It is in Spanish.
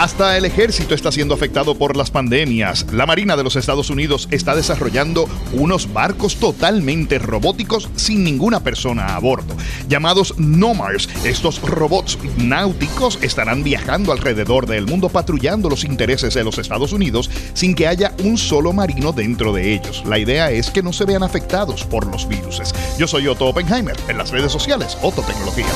Hasta el ejército está siendo afectado por las pandemias. La Marina de los Estados Unidos está desarrollando unos barcos totalmente robóticos sin ninguna persona a bordo. Llamados NOMARS, estos robots náuticos estarán viajando alrededor del mundo patrullando los intereses de los Estados Unidos sin que haya un solo marino dentro de ellos. La idea es que no se vean afectados por los virus. Yo soy Otto Oppenheimer, en las redes sociales Otto Tecnología.